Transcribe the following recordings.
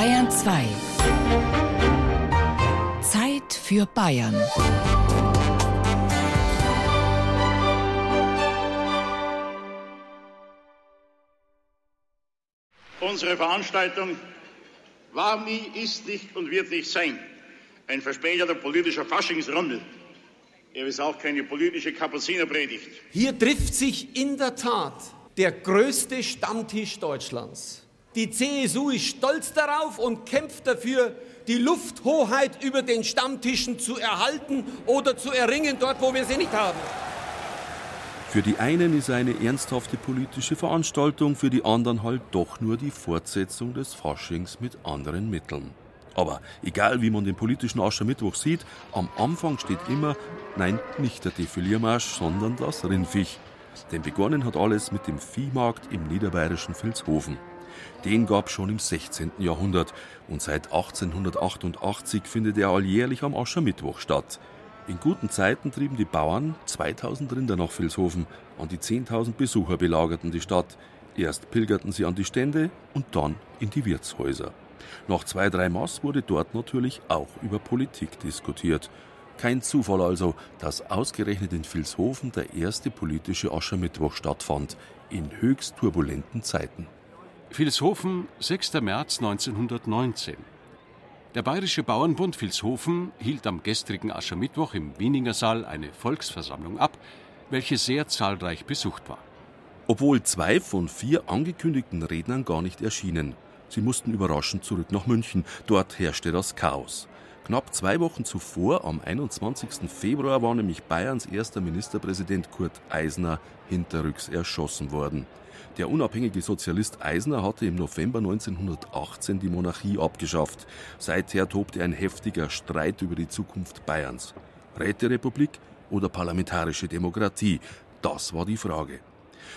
Bayern 2. Zeit für Bayern. Unsere Veranstaltung war nie, ist nicht und wird nicht sein ein verspäteter politischer Faschingsrundel. Er ist auch keine politische Kapuzinerpredigt. Hier trifft sich in der Tat der größte Stammtisch Deutschlands. Die CSU ist stolz darauf und kämpft dafür, die Lufthoheit über den Stammtischen zu erhalten oder zu erringen, dort wo wir sie nicht haben. Für die einen ist eine ernsthafte politische Veranstaltung, für die anderen halt doch nur die Fortsetzung des Faschings mit anderen Mitteln. Aber egal wie man den politischen Aschermittwoch sieht, am Anfang steht immer, nein, nicht der Defiliermarsch, sondern das Rindviech. Denn begonnen hat alles mit dem Viehmarkt im niederbayerischen Vilshofen. Den gab es schon im 16. Jahrhundert und seit 1888 findet er alljährlich am Aschermittwoch statt. In guten Zeiten trieben die Bauern 2000 Rinder nach Vilshofen, an die 10.000 Besucher belagerten die Stadt. Erst pilgerten sie an die Stände und dann in die Wirtshäuser. Nach zwei, drei Maß wurde dort natürlich auch über Politik diskutiert. Kein Zufall also, dass ausgerechnet in Vilshofen der erste politische Aschermittwoch stattfand, in höchst turbulenten Zeiten. Vilshofen, 6. März 1919. Der Bayerische Bauernbund Vilshofen hielt am gestrigen Aschermittwoch im Wieninger Saal eine Volksversammlung ab, welche sehr zahlreich besucht war. Obwohl zwei von vier angekündigten Rednern gar nicht erschienen. Sie mussten überraschend zurück nach München. Dort herrschte das Chaos. Knapp zwei Wochen zuvor, am 21. Februar, war nämlich Bayerns erster Ministerpräsident Kurt Eisner hinterrücks erschossen worden. Der unabhängige Sozialist Eisner hatte im November 1918 die Monarchie abgeschafft. Seither tobte ein heftiger Streit über die Zukunft Bayerns. Räterepublik oder parlamentarische Demokratie? Das war die Frage.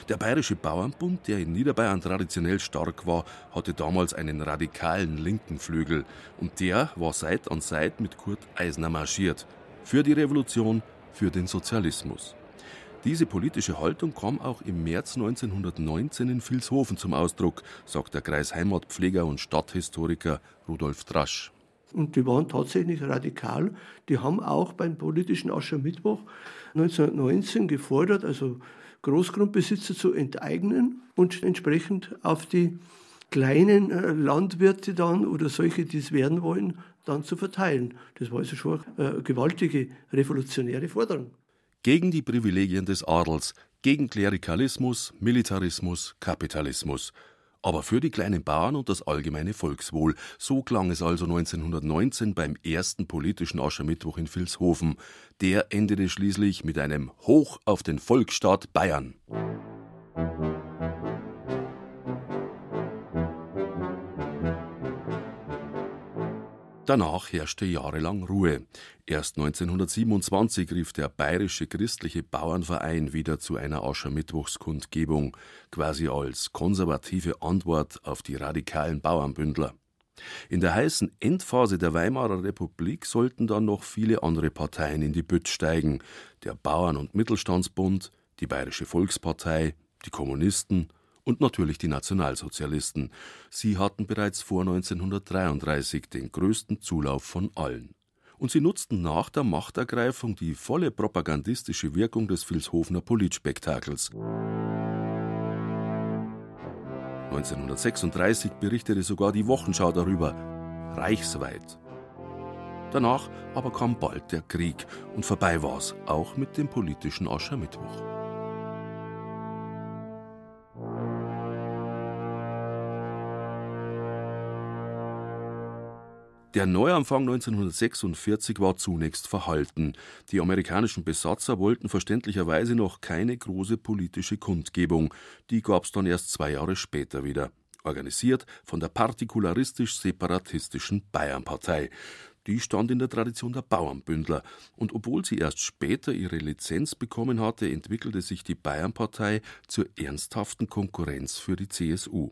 Der Bayerische Bauernbund, der in Niederbayern traditionell stark war, hatte damals einen radikalen linken Flügel und der war Seit an Seit mit Kurt Eisner marschiert. Für die Revolution, für den Sozialismus. Diese politische Haltung kam auch im März 1919 in Vilshofen zum Ausdruck, sagt der Kreisheimatpfleger und Stadthistoriker Rudolf Drasch. Und die waren tatsächlich radikal. Die haben auch beim politischen Aschermittwoch 1919 gefordert, also Großgrundbesitzer zu enteignen und entsprechend auf die kleinen äh, Landwirte dann oder solche, die es werden wollen, dann zu verteilen. Das war also schon eine gewaltige revolutionäre Forderung. Gegen die Privilegien des Adels, gegen Klerikalismus, Militarismus, Kapitalismus aber für die kleinen Bauern und das allgemeine Volkswohl. So klang es also 1919 beim ersten politischen Aschermittwoch in Vilshofen. Der endete schließlich mit einem Hoch auf den Volksstaat Bayern. Danach herrschte jahrelang Ruhe. Erst 1927 rief der Bayerische Christliche Bauernverein wieder zu einer Aschermittwochskundgebung, quasi als konservative Antwort auf die radikalen Bauernbündler. In der heißen Endphase der Weimarer Republik sollten dann noch viele andere Parteien in die Bütt steigen: der Bauern- und Mittelstandsbund, die Bayerische Volkspartei, die Kommunisten und natürlich die Nationalsozialisten. Sie hatten bereits vor 1933 den größten Zulauf von allen. Und sie nutzten nach der Machtergreifung die volle propagandistische Wirkung des Vilshofener Politspektakels. 1936 berichtete sogar die Wochenschau darüber, reichsweit. Danach aber kam bald der Krieg und vorbei war's, auch mit dem politischen Aschermittwoch. Der Neuanfang 1946 war zunächst verhalten. Die amerikanischen Besatzer wollten verständlicherweise noch keine große politische Kundgebung. Die gab es dann erst zwei Jahre später wieder. Organisiert von der partikularistisch-separatistischen Bayernpartei. Die stand in der Tradition der Bauernbündler. Und obwohl sie erst später ihre Lizenz bekommen hatte, entwickelte sich die Bayernpartei zur ernsthaften Konkurrenz für die CSU.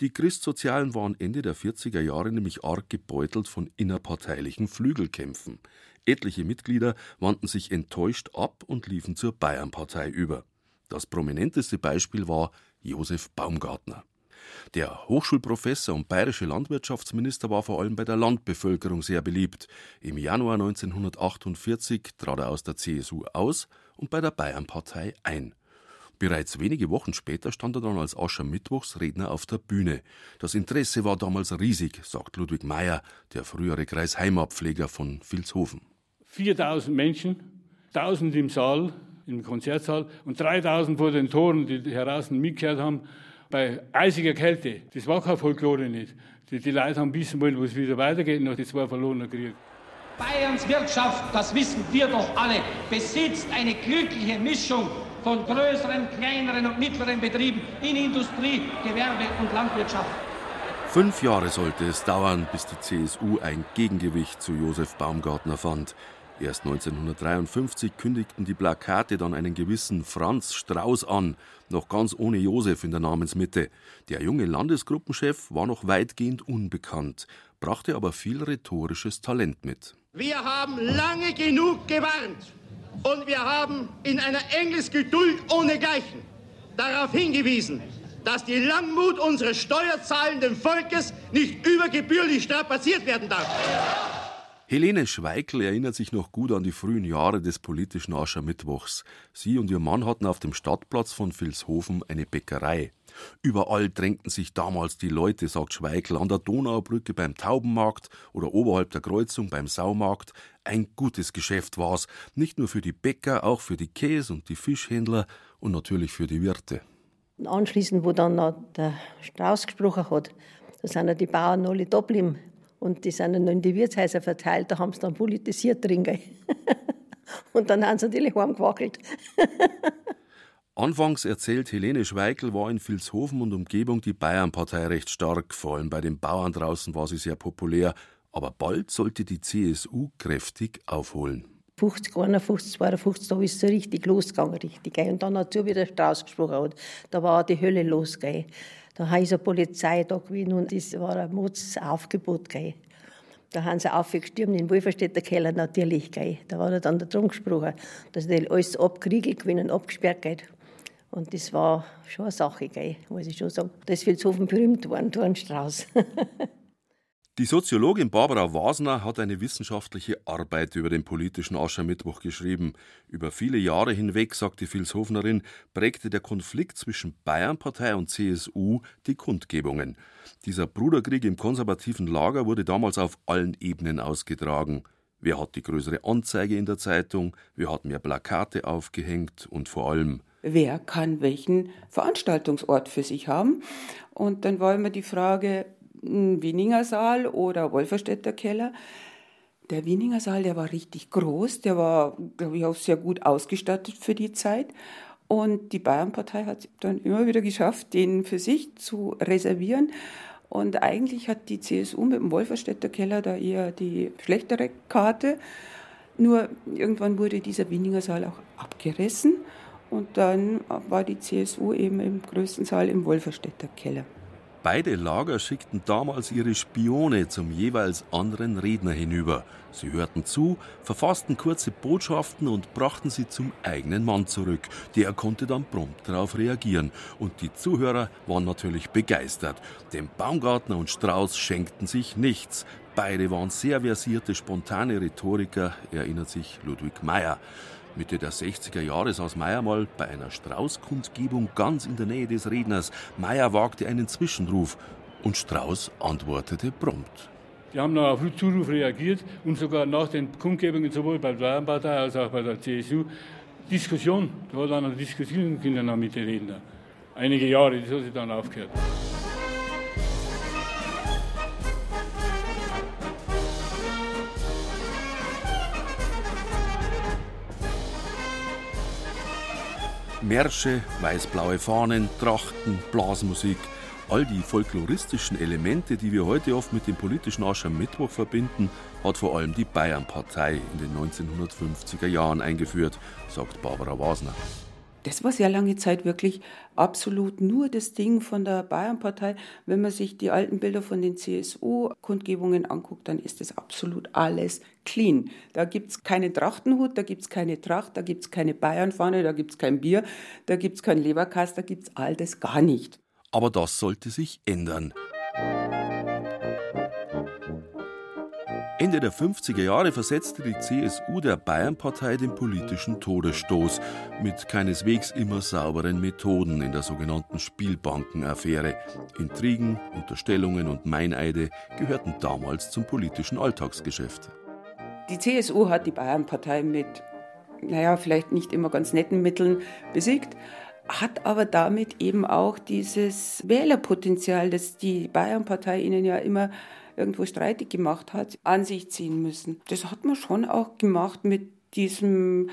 Die Christsozialen waren Ende der 40er Jahre nämlich arg gebeutelt von innerparteilichen Flügelkämpfen. Etliche Mitglieder wandten sich enttäuscht ab und liefen zur Bayernpartei über. Das prominenteste Beispiel war Josef Baumgartner. Der Hochschulprofessor und bayerische Landwirtschaftsminister war vor allem bei der Landbevölkerung sehr beliebt. Im Januar 1948 trat er aus der CSU aus und bei der Bayernpartei ein. Bereits wenige Wochen später stand er dann als Aschermittwochsredner auf der Bühne. Das Interesse war damals riesig, sagt Ludwig Meyer, der frühere Kreisheimatpfleger von Vilshofen. 4000 Menschen, 1000 im Saal, im Konzertsaal und 3000 vor den Toren, die heraus mitgehört haben, bei eisiger Kälte. Das war kein Folklore nicht. Die, die Leute haben wissen wollen, wo es wieder weitergeht nach den zwei verlorenen Kriegen. Bayerns Wirtschaft, das wissen wir doch alle, besitzt eine glückliche Mischung von größeren, kleineren und mittleren Betrieben in Industrie, Gewerbe und Landwirtschaft. Fünf Jahre sollte es dauern, bis die CSU ein Gegengewicht zu Josef Baumgartner fand. Erst 1953 kündigten die Plakate dann einen gewissen Franz Strauß an, noch ganz ohne Josef in der Namensmitte. Der junge Landesgruppenchef war noch weitgehend unbekannt, brachte aber viel rhetorisches Talent mit. Wir haben lange genug gewarnt. Und wir haben in einer Engelsgeduld ohnegleichen darauf hingewiesen, dass die Langmut unseres steuerzahlenden Volkes nicht übergebührlich strapaziert werden darf. Helene Schweikl erinnert sich noch gut an die frühen Jahre des politischen Aschermittwochs. Sie und ihr Mann hatten auf dem Stadtplatz von Vilshofen eine Bäckerei. Überall drängten sich damals die Leute, sagt Schweikl, an der Donaubrücke beim Taubenmarkt oder oberhalb der Kreuzung beim Saumarkt. Ein gutes Geschäft war's, nicht nur für die Bäcker, auch für die Käse- und die Fischhändler und natürlich für die Wirte. Anschließend, wo dann noch der Strauß gesprochen hat, da sind ja die Bauern alle da geblieben. Und die sind dann in die Wirtshäuser verteilt, da haben sie dann politisiert drin. Und dann haben sie natürlich heimgewackelt. Anfangs erzählt Helene Schweigel, war in Vilshofen und Umgebung die Bayernpartei recht stark. Vor allem bei den Bauern draußen war sie sehr populär. Aber bald sollte die CSU kräftig aufholen. 50, 51, 52, da ist es richtig losgegangen, richtig. Und dann hat sie wieder Strauß gesprochen. Hat. Da war die Hölle los. Gell. Da ist eine Polizei da gewesen und es war ein Mordsaufgebot. Gell. Da haben sie aufgestürmt in Wolferstädter Keller natürlich. Gell. Da war dann der Drum gesprochen, dass die alles abgeriegelt gewinnen, abgesperrt geht. Und das war schon eine Sache, gell, muss ich schon sagen. Das ist Vilshofen berühmt worden, Dornstrauß. Die Soziologin Barbara Wasner hat eine wissenschaftliche Arbeit über den politischen Aschermittwoch geschrieben. Über viele Jahre hinweg, sagt die Vilshofnerin, prägte der Konflikt zwischen Bayernpartei und CSU die Kundgebungen. Dieser Bruderkrieg im konservativen Lager wurde damals auf allen Ebenen ausgetragen. Wer hat die größere Anzeige in der Zeitung? Wer hat mehr Plakate aufgehängt? Und vor allem, wer kann welchen Veranstaltungsort für sich haben? Und dann war immer die Frage, Wieninger Saal oder Wolferstädter Keller. Der Wieninger Saal, der war richtig groß, der war, glaube ich, auch sehr gut ausgestattet für die Zeit. Und die Bayernpartei hat es dann immer wieder geschafft, den für sich zu reservieren. Und eigentlich hat die CSU mit dem Wolferstädter Keller da eher die schlechtere Karte. Nur irgendwann wurde dieser Wieninger Saal auch abgerissen. Und dann war die CSU eben im größten Saal im Wolferstädter Keller. Beide Lager schickten damals ihre Spione zum jeweils anderen Redner hinüber. Sie hörten zu, verfassten kurze Botschaften und brachten sie zum eigenen Mann zurück. Der konnte dann prompt darauf reagieren. Und die Zuhörer waren natürlich begeistert. Dem Baumgartner und Strauß schenkten sich nichts. Beide waren sehr versierte, spontane Rhetoriker, erinnert sich Ludwig Meyer. Mitte der 60er Jahre saß Meyer mal bei einer Strauß-Kundgebung ganz in der Nähe des Redners. Meyer wagte einen Zwischenruf und Strauß antwortete prompt. Die haben noch auf Zuruf reagiert und sogar nach den Kundgebungen sowohl bei der Bayernpartei als auch bei der CSU Diskussion. Da war dann eine Diskussion mit den Rednern. Einige Jahre, das hat sich dann aufgehört. Märsche, weiß-blaue Fahnen, Trachten, Blasmusik, all die folkloristischen Elemente, die wir heute oft mit dem politischen Aschermittwoch verbinden, hat vor allem die Bayernpartei in den 1950er Jahren eingeführt, sagt Barbara Wasner. Das war sehr lange Zeit wirklich absolut nur das Ding von der Bayernpartei. Wenn man sich die alten Bilder von den CSU-Kundgebungen anguckt, dann ist das absolut alles clean. Da gibt es keinen Trachtenhut, da gibt es keine Tracht, da gibt es keine Bayernfahne, da gibt es kein Bier, da gibt es kein Leberkast, da gibt es all das gar nicht. Aber das sollte sich ändern. Ende der 50er Jahre versetzte die CSU der Bayernpartei den politischen Todesstoß mit keineswegs immer sauberen Methoden in der sogenannten Spielbankenaffäre. Intrigen, Unterstellungen und Meineide gehörten damals zum politischen Alltagsgeschäft. Die CSU hat die Bayernpartei mit, naja, vielleicht nicht immer ganz netten Mitteln besiegt, hat aber damit eben auch dieses Wählerpotenzial, das die Bayernpartei ihnen ja immer irgendwo streitig gemacht hat, an sich ziehen müssen. Das hat man schon auch gemacht mit diesem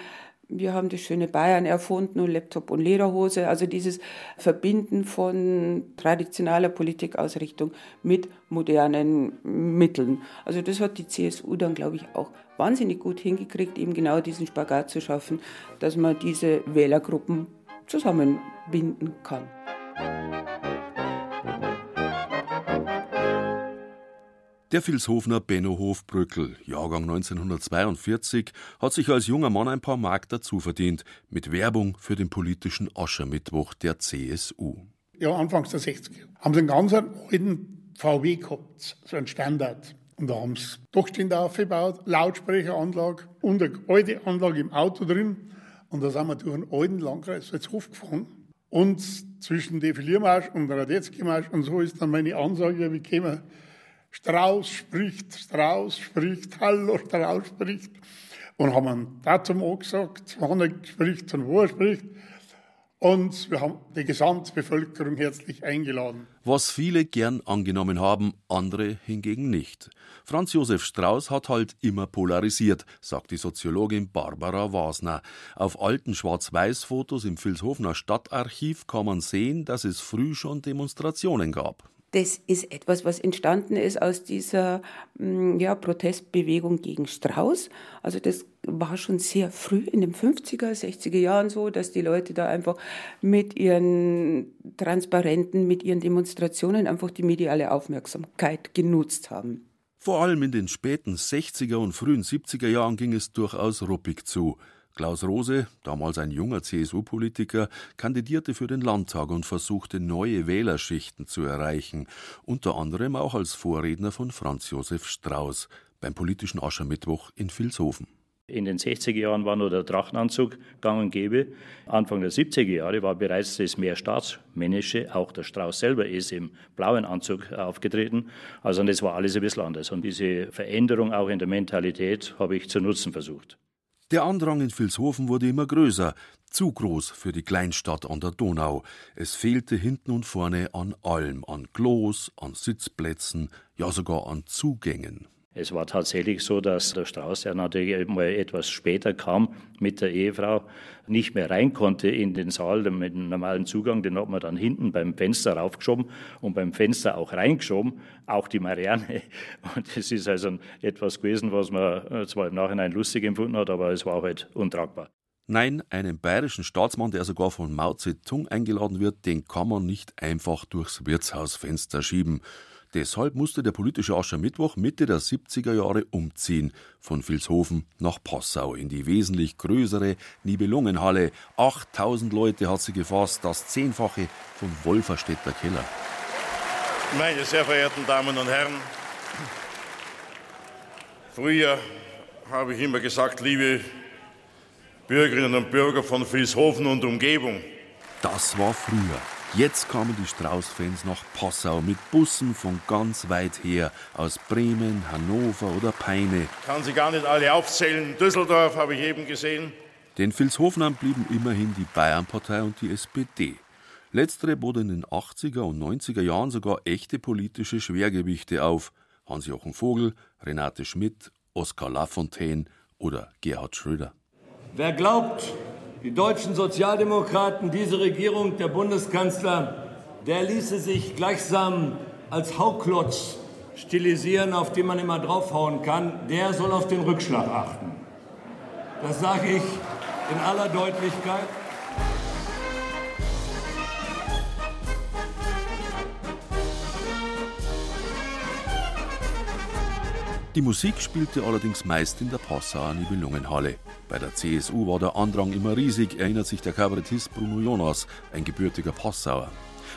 wir haben das schöne Bayern erfunden und Laptop und Lederhose. Also dieses Verbinden von traditioneller Politikausrichtung mit modernen Mitteln. Also das hat die CSU dann, glaube ich, auch wahnsinnig gut hingekriegt, eben genau diesen Spagat zu schaffen, dass man diese Wählergruppen zusammenbinden kann. Der Vilshofener Benno Hofbrückel, Jahrgang 1942, hat sich als junger Mann ein paar Mark dazu verdient mit Werbung für den politischen Aschermittwoch der CSU. Ja, anfangs der 60er haben sie einen ganz alten VW gehabt, so einen Standard. Und da haben sie Durchstände aufgebaut, Lautsprecheranlage und eine alte Anlage im Auto drin. Und da sind wir durch einen alten Landkreis Salzhof gefahren. Und zwischen Defiliermarsch und Radetzky-Marsch und so ist dann meine Ansage gekommen, Strauß spricht, Strauß spricht, Hallo, Strauß spricht. Und haben ein Datum angesagt, wann er spricht und wo er spricht. Und wir haben die Gesamtbevölkerung herzlich eingeladen. Was viele gern angenommen haben, andere hingegen nicht. Franz Josef Strauß hat halt immer polarisiert, sagt die Soziologin Barbara Wasner. Auf alten Schwarz-Weiß-Fotos im Vilshofener Stadtarchiv kann man sehen, dass es früh schon Demonstrationen gab das ist etwas, was entstanden ist aus dieser mm, ja, Protestbewegung gegen Strauß. Also das war schon sehr früh in den 50er, 60er Jahren so, dass die Leute da einfach mit ihren Transparenten, mit ihren Demonstrationen einfach die mediale Aufmerksamkeit genutzt haben. Vor allem in den späten 60er und frühen 70er Jahren ging es durchaus ruppig zu. Klaus Rose, damals ein junger CSU-Politiker, kandidierte für den Landtag und versuchte neue Wählerschichten zu erreichen, unter anderem auch als Vorredner von Franz Josef Strauß beim politischen Aschermittwoch in Vilshofen. In den 60er Jahren war nur der Drachenanzug gang und gäbe. Anfang der 70er Jahre war bereits das mehr staatsmännische. Auch der Strauß selber ist im blauen Anzug aufgetreten. Also das war alles ein bisschen anders. Und diese Veränderung auch in der Mentalität habe ich zu nutzen versucht. Der Andrang in Vilshofen wurde immer größer, zu groß für die Kleinstadt an der Donau. Es fehlte hinten und vorne an allem, an Klos, an Sitzplätzen, ja sogar an Zugängen. Es war tatsächlich so, dass der Strauß, der natürlich mal etwas später kam mit der Ehefrau, nicht mehr rein konnte in den Saal mit dem normalen Zugang. Den hat man dann hinten beim Fenster raufgeschoben und beim Fenster auch reingeschoben, auch die Marianne. Und das ist also etwas gewesen, was man äh, zwar im Nachhinein lustig empfunden hat, aber es war halt untragbar. Nein, einen bayerischen Staatsmann, der sogar von Mao Zedong eingeladen wird, den kann man nicht einfach durchs Wirtshausfenster schieben. Deshalb musste der politische Aschermittwoch Mitte der 70er Jahre umziehen, von Vilshofen nach Passau in die wesentlich größere Nibelungenhalle. 8000 Leute hat sie gefasst, das Zehnfache von Wolferstädter Keller. Meine sehr verehrten Damen und Herren, früher habe ich immer gesagt, liebe Bürgerinnen und Bürger von Vilshofen und Umgebung. Das war früher. Jetzt kamen die Strauß-Fans nach Passau mit Bussen von ganz weit her, aus Bremen, Hannover oder Peine. Kann sie gar nicht alle aufzählen. Düsseldorf habe ich eben gesehen. Den Vilshofenern blieben immerhin die Bayernpartei und die SPD. Letztere bot in den 80er und 90er Jahren sogar echte politische Schwergewichte auf. Hans-Jochen Vogel, Renate Schmidt, Oskar Lafontaine oder Gerhard Schröder. Wer glaubt, die deutschen Sozialdemokraten, diese Regierung, der Bundeskanzler, der ließe sich gleichsam als Hauklotz stilisieren, auf den man immer draufhauen kann, der soll auf den Rückschlag achten. Das sage ich in aller Deutlichkeit. Die Musik spielte allerdings meist in der Passauer Nibelungenhalle. Bei der CSU war der Andrang immer riesig, erinnert sich der Kabarettist Bruno Jonas, ein gebürtiger Passauer.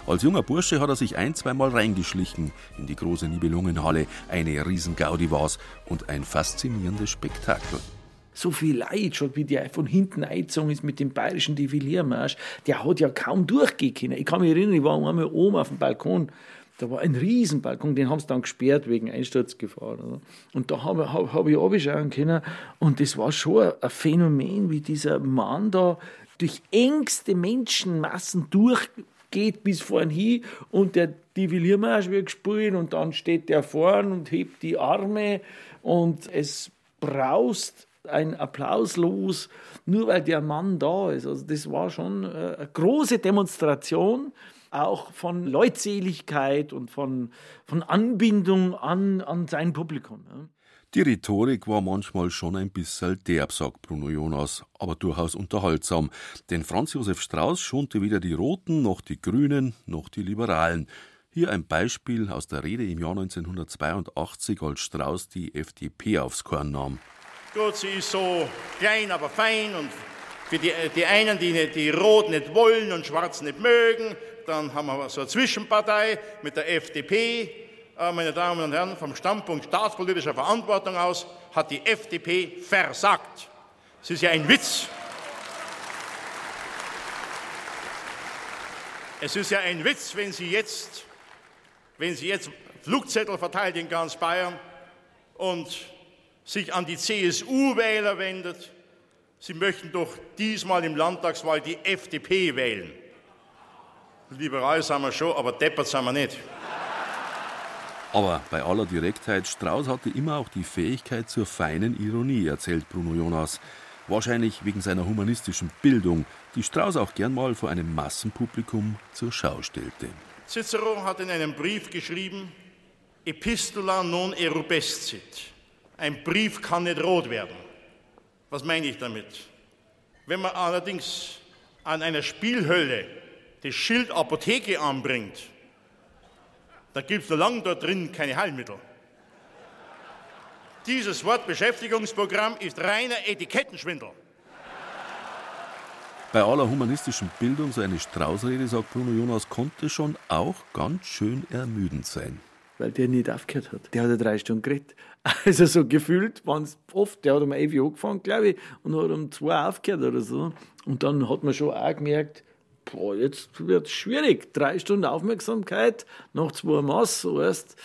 Als junger Bursche hat er sich ein, zweimal reingeschlichen in die große Nibelungenhalle. Eine Riesengaudi war's und ein faszinierendes Spektakel so viel Leid, schon wie der von hinten eingezogen ist mit dem bayerischen Defiliermarsch, der hat ja kaum durchgehen können. Ich kann mich erinnern, ich war einmal oben auf dem Balkon, da war ein Riesenbalkon, den haben sie dann gesperrt wegen Einsturzgefahr. Und da habe hab, hab ich abschauen können und das war schon ein Phänomen, wie dieser Mann da durch engste Menschenmassen durchgeht bis vorn hin und der Divilliermarsch wird gespielt und dann steht der vorn und hebt die Arme und es braust ein Applaus los, nur weil der Mann da ist. Also das war schon äh, eine große Demonstration, auch von Leutseligkeit und von, von Anbindung an, an sein Publikum. Die Rhetorik war manchmal schon ein bisschen derb, sagt Bruno Jonas, aber durchaus unterhaltsam. Denn Franz Josef Strauß schonte weder die Roten noch die Grünen noch die Liberalen. Hier ein Beispiel aus der Rede im Jahr 1982, als Strauß die FDP aufs Korn nahm. Gut, sie ist so klein, aber fein und für die, die einen, die, die Rot nicht wollen und Schwarz nicht mögen, dann haben wir so eine Zwischenpartei mit der FDP. Äh, meine Damen und Herren, vom Standpunkt staatspolitischer Verantwortung aus hat die FDP versagt. Es ist ja ein Witz. Es ist ja ein Witz, wenn sie jetzt, wenn sie jetzt Flugzettel verteilt in ganz Bayern und sich an die CSU-Wähler wendet. Sie möchten doch diesmal im Landtagswahl die FDP wählen. Liberal sind wir schon, aber deppert sind wir nicht. Aber bei aller Direktheit, Strauß hatte immer auch die Fähigkeit zur feinen Ironie, erzählt Bruno Jonas. Wahrscheinlich wegen seiner humanistischen Bildung, die Strauß auch gern mal vor einem Massenpublikum zur Schau stellte. Cicero hat in einem Brief geschrieben: Epistula non erubescit. Ein Brief kann nicht rot werden. Was meine ich damit? Wenn man allerdings an einer Spielhölle das Schild Apotheke anbringt, dann gibt es noch lange dort drin keine Heilmittel. Dieses Wort Beschäftigungsprogramm ist reiner Etikettenschwindel. Bei aller humanistischen Bildung, so eine Straußrede, sagt Bruno Jonas, konnte schon auch ganz schön ermüdend sein weil der nicht aufgehört hat. Der hat ja drei Stunden geredet. Also so gefühlt waren es oft, der hat um 11 Uhr angefangen, glaube ich, und hat um 2 Uhr aufgehört oder so. Und dann hat man schon auch gemerkt, boah, jetzt wird es schwierig. Drei Stunden Aufmerksamkeit nach zwei Maß, weißt,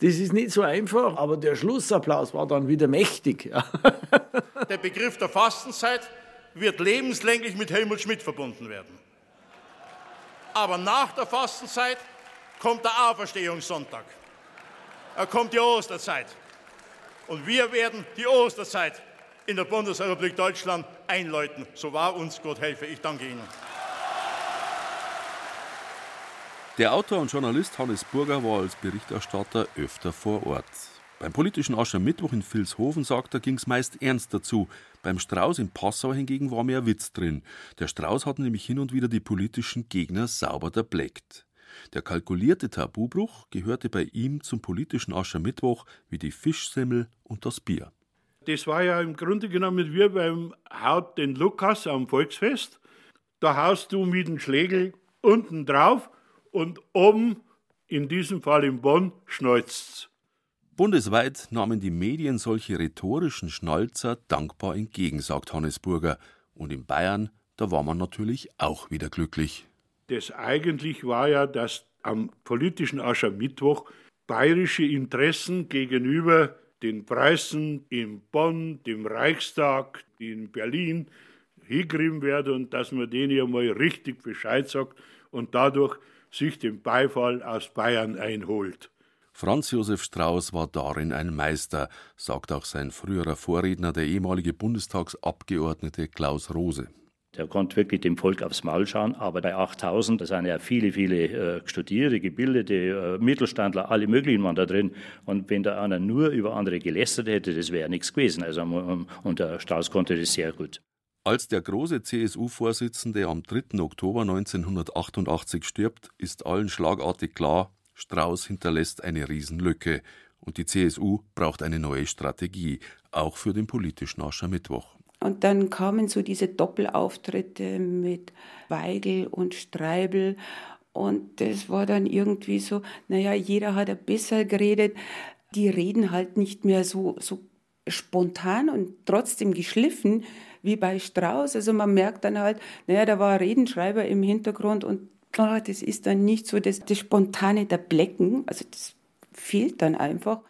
das ist nicht so einfach, aber der Schlussapplaus war dann wieder mächtig. der Begriff der Fastenzeit wird lebenslänglich mit Helmut Schmidt verbunden werden. Aber nach der Fastenzeit kommt der Auferstehungssonntag kommt die Osterzeit. Und wir werden die Osterzeit in der Bundesrepublik Deutschland einläuten. So wahr uns Gott helfe. Ich danke Ihnen. Der Autor und Journalist Hannes Burger war als Berichterstatter öfter vor Ort. Beim politischen Aschermittwoch in Vilshofen, sagt er, ging es meist ernst dazu. Beim Strauß in Passau hingegen war mehr Witz drin. Der Strauß hat nämlich hin und wieder die politischen Gegner sauber erbleckt. Der kalkulierte Tabubruch gehörte bei ihm zum politischen Aschermittwoch wie die Fischsemmel und das Bier. Das war ja im Grunde genommen wie beim Haut den Lukas am Volksfest. Da haust du mit dem Schlägel unten drauf und oben, in diesem Fall in Bonn, schnalzt's. Bundesweit nahmen die Medien solche rhetorischen Schnalzer dankbar entgegen, sagt Hannes Burger. Und in Bayern, da war man natürlich auch wieder glücklich. Das eigentlich war ja, dass am politischen Aschermittwoch bayerische Interessen gegenüber den Preisen in Bonn, dem Reichstag, in Berlin hingerieben werden und dass man denen ja mal richtig Bescheid sagt und dadurch sich den Beifall aus Bayern einholt. Franz Josef Strauß war darin ein Meister, sagt auch sein früherer Vorredner, der ehemalige Bundestagsabgeordnete Klaus Rose. Der konnte wirklich dem Volk aufs Maul schauen. Aber bei 8000, da sind ja viele, viele äh, Studierte, gebildete, äh, Mittelstandler, alle möglichen waren da drin. Und wenn da einer nur über andere gelästert hätte, das wäre nichts gewesen. Also, um, und der Strauß konnte das sehr gut. Als der große CSU-Vorsitzende am 3. Oktober 1988 stirbt, ist allen schlagartig klar, Strauß hinterlässt eine Riesenlücke. Und die CSU braucht eine neue Strategie, auch für den politischen Aschermittwoch. Und dann kamen so diese Doppelauftritte mit Weigel und Streibel. Und das war dann irgendwie so, naja, jeder hat ein bisschen geredet. Die reden halt nicht mehr so, so spontan und trotzdem geschliffen wie bei Strauß. Also man merkt dann halt, naja, da war ein Redenschreiber im Hintergrund und oh, das ist dann nicht so das, das Spontane der Blecken. Also das fehlt dann einfach.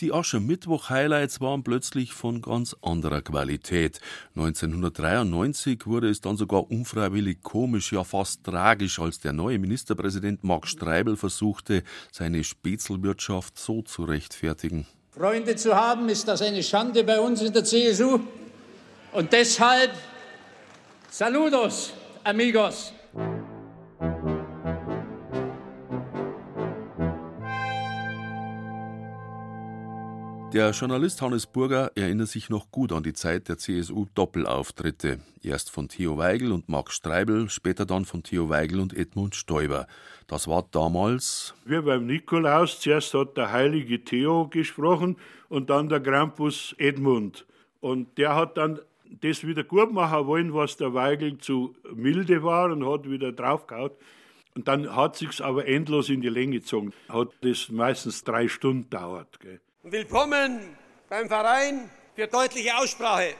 Die Aschermittwoch-Highlights waren plötzlich von ganz anderer Qualität. 1993 wurde es dann sogar unfreiwillig komisch, ja fast tragisch, als der neue Ministerpräsident Max Streibel versuchte, seine Spätzelwirtschaft so zu rechtfertigen. Freunde zu haben, ist das eine Schande bei uns in der CSU. Und deshalb, saludos, amigos. Der Journalist Hannes Burger erinnert sich noch gut an die Zeit der CSU-Doppelauftritte. Erst von Theo Weigel und Max Streibel, später dann von Theo Weigel und Edmund Stoiber. Das war damals. Wir beim Nikolaus, zuerst hat der heilige Theo gesprochen und dann der Krampus Edmund. Und der hat dann das wieder gut machen wollen, was der Weigel zu milde war und hat wieder draufgehauen. Und dann hat sich's aber endlos in die Länge gezogen. Hat das meistens drei Stunden dauert. Gell. Willkommen beim Verein für deutliche Aussprache.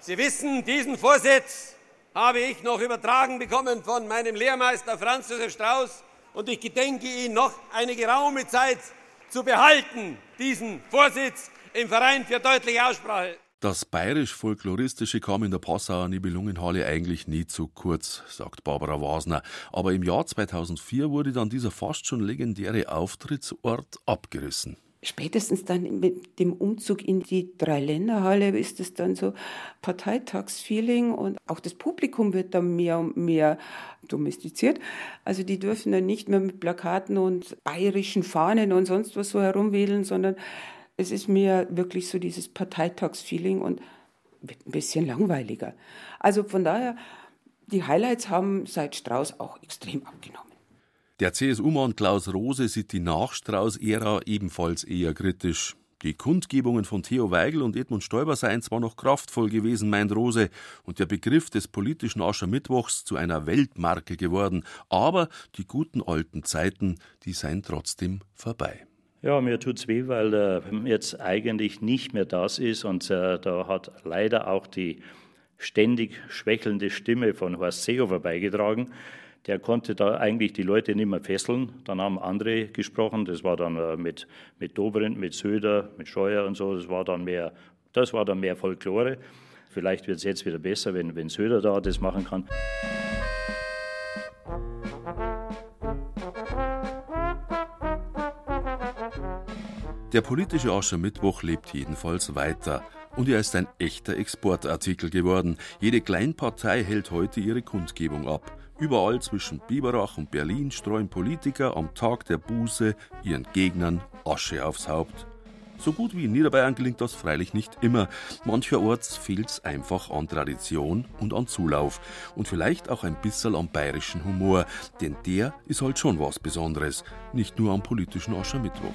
Sie wissen, diesen Vorsitz habe ich noch übertragen bekommen von meinem Lehrmeister Franz Josef Strauß und ich gedenke ihn noch eine geraume Zeit zu behalten, diesen Vorsitz im Verein für deutliche Aussprache. Das bayerisch-folkloristische kam in der Passauer Nibelungenhalle eigentlich nie zu kurz, sagt Barbara Wasner. Aber im Jahr 2004 wurde dann dieser fast schon legendäre Auftrittsort abgerissen spätestens dann mit dem Umzug in die Dreiländerhalle ist es dann so Parteitagsfeeling und auch das Publikum wird dann mehr und mehr domestiziert. Also die dürfen dann nicht mehr mit Plakaten und bayerischen Fahnen und sonst was so herumwedeln, sondern es ist mehr wirklich so dieses Parteitagsfeeling und wird ein bisschen langweiliger. Also von daher, die Highlights haben seit Strauß auch extrem abgenommen. Der CSU-Mann Klaus Rose sieht die Nach-Strauß-Ära ebenfalls eher kritisch. Die Kundgebungen von Theo Weigel und Edmund Stoiber seien zwar noch kraftvoll gewesen, meint Rose, und der Begriff des politischen Aschermittwochs zu einer Weltmarke geworden, aber die guten alten Zeiten, die seien trotzdem vorbei. Ja, mir tut's weh, weil äh, jetzt eigentlich nicht mehr das ist und äh, da hat leider auch die ständig schwächelnde Stimme von Horst Seehofer beigetragen der konnte da eigentlich die Leute nicht mehr fesseln. Dann haben andere gesprochen, das war dann äh, mit, mit Dobrindt, mit Söder, mit Scheuer und so, das war dann mehr, das war dann mehr Folklore. Vielleicht wird es jetzt wieder besser, wenn, wenn Söder da das machen kann. Der politische Aschermittwoch lebt jedenfalls weiter. Und er ist ein echter Exportartikel geworden. Jede Kleinpartei hält heute ihre Kundgebung ab. Überall zwischen Biberach und Berlin streuen Politiker am Tag der Buße ihren Gegnern Asche aufs Haupt. So gut wie in Niederbayern gelingt das freilich nicht immer. Mancherorts fehlt es einfach an Tradition und an Zulauf. Und vielleicht auch ein bisschen am bayerischen Humor, denn der ist halt schon was Besonderes. Nicht nur am politischen Aschermittwoch.